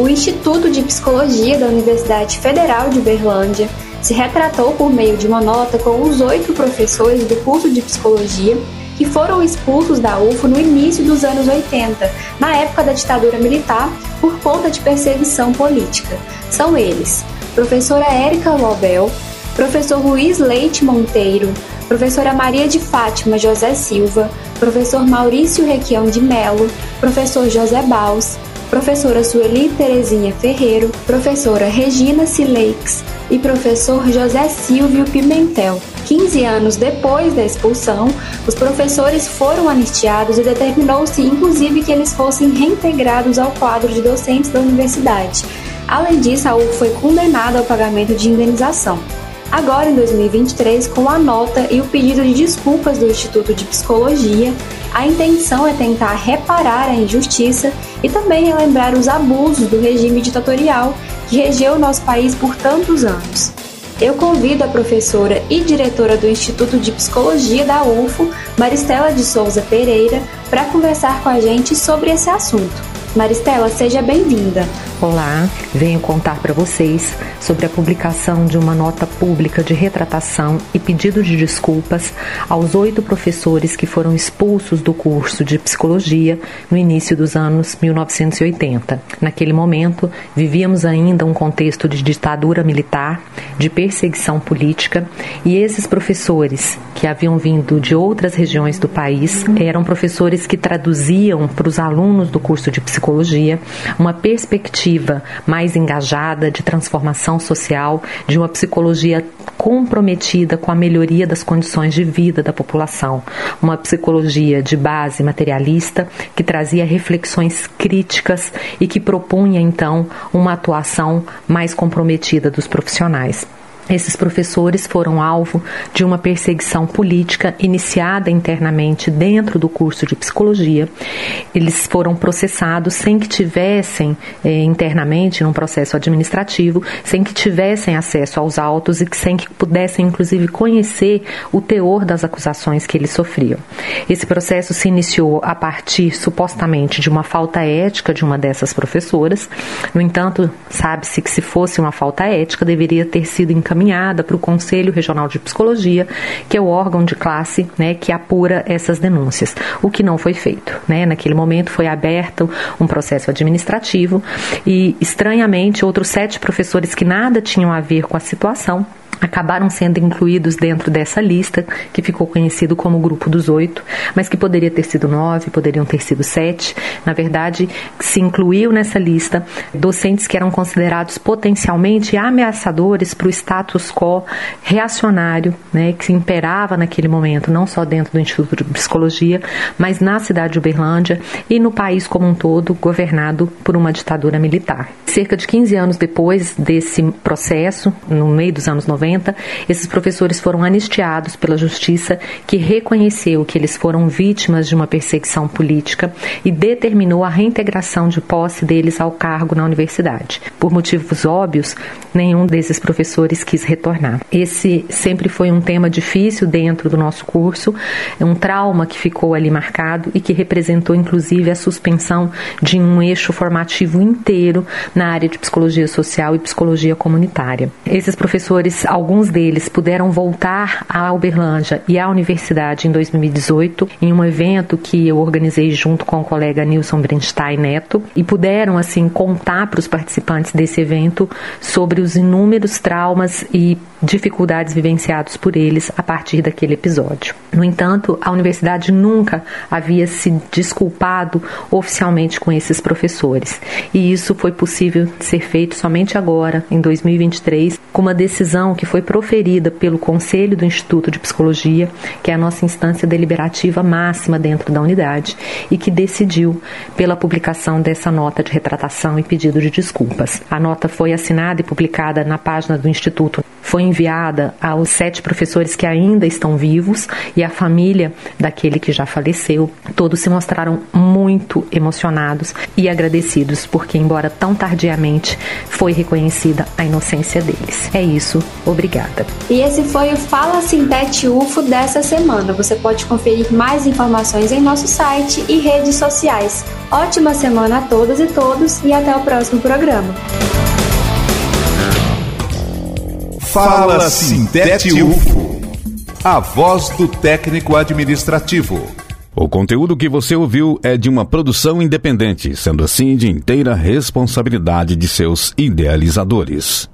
O Instituto de Psicologia da Universidade Federal de Uberlândia se retratou por meio de uma nota com os oito professores do curso de psicologia que foram expulsos da UFO no início dos anos 80, na época da ditadura militar, por conta de perseguição política. São eles: professora Érica Lobel, professor Luiz Leite Monteiro, professora Maria de Fátima José Silva, professor Maurício Requião de Melo, professor José Baus, professora Sueli Terezinha Ferreiro, professora Regina Sileix e professor José Silvio Pimentel. 15 anos depois da expulsão, os professores foram anistiados e determinou-se inclusive que eles fossem reintegrados ao quadro de docentes da universidade. Além disso, a UF foi condenada ao pagamento de indenização. Agora, em 2023, com a nota e o pedido de desculpas do Instituto de Psicologia, a intenção é tentar reparar a injustiça e também relembrar os abusos do regime ditatorial que regeu o nosso país por tantos anos. Eu convido a professora e diretora do Instituto de Psicologia da UFO, Maristela de Souza Pereira, para conversar com a gente sobre esse assunto. Maristela, seja bem-vinda. Olá, venho contar para vocês sobre a publicação de uma nota pública de retratação e pedido de desculpas aos oito professores que foram expulsos do curso de psicologia no início dos anos 1980. Naquele momento, vivíamos ainda um contexto de ditadura militar, de perseguição política, e esses professores, que haviam vindo de outras regiões do país, eram professores que traduziam para os alunos do curso de psicologia uma perspectiva ativa, mais engajada, de transformação social, de uma psicologia comprometida com a melhoria das condições de vida da população. Uma psicologia de base materialista que trazia reflexões críticas e que propunha então uma atuação mais comprometida dos profissionais. Esses professores foram alvo de uma perseguição política iniciada internamente dentro do curso de psicologia. Eles foram processados sem que tivessem eh, internamente, num processo administrativo, sem que tivessem acesso aos autos e sem que pudessem, inclusive, conhecer o teor das acusações que eles sofriam. Esse processo se iniciou a partir, supostamente, de uma falta ética de uma dessas professoras. No entanto, sabe-se que se fosse uma falta ética, deveria ter sido encaminhada encaminhada para o Conselho Regional de Psicologia, que é o órgão de classe né, que apura essas denúncias, o que não foi feito. Né? Naquele momento foi aberto um processo administrativo e, estranhamente, outros sete professores que nada tinham a ver com a situação acabaram sendo incluídos dentro dessa lista, que ficou conhecido como Grupo dos Oito, mas que poderia ter sido nove, poderiam ter sido sete. Na verdade, se incluiu nessa lista docentes que eram considerados potencialmente ameaçadores para o status quo reacionário, né, que imperava naquele momento, não só dentro do Instituto de Psicologia, mas na cidade de Uberlândia e no país como um todo, governado por uma ditadura militar. Cerca de 15 anos depois desse processo, no meio dos anos 90, esses professores foram anistiados pela justiça, que reconheceu que eles foram vítimas de uma perseguição política e determinou a reintegração de posse deles ao cargo na universidade. Por motivos óbvios, nenhum desses professores quis retornar. Esse sempre foi um tema difícil dentro do nosso curso, um trauma que ficou ali marcado e que representou inclusive a suspensão de um eixo formativo inteiro na área de psicologia social e psicologia comunitária. Esses professores, alguns deles puderam voltar à Uberlândia e à universidade em 2018 em um evento que eu organizei junto com o colega Nilson Brenstein Neto e puderam assim contar para os participantes desse evento sobre os inúmeros traumas e dificuldades vivenciados por eles a partir daquele episódio. No entanto, a universidade nunca havia se desculpado oficialmente com esses professores, e isso foi possível ser feito somente agora, em 2023, com uma decisão que foi proferida pelo Conselho do Instituto de Psicologia, que é a nossa instância deliberativa máxima dentro da unidade, e que decidiu pela publicação dessa nota de retratação e pedido de desculpas. A nota foi assinada e publicada na página do Instituto foi enviada aos sete professores que ainda estão vivos e à família daquele que já faleceu. Todos se mostraram muito emocionados e agradecidos porque, embora tão tardiamente, foi reconhecida a inocência deles. É isso, obrigada. E esse foi o Fala Sintete UFO dessa semana. Você pode conferir mais informações em nosso site e redes sociais. Ótima semana a todas e todos e até o próximo programa. Fala Sintete UFO, a voz do técnico administrativo. O conteúdo que você ouviu é de uma produção independente, sendo assim de inteira responsabilidade de seus idealizadores.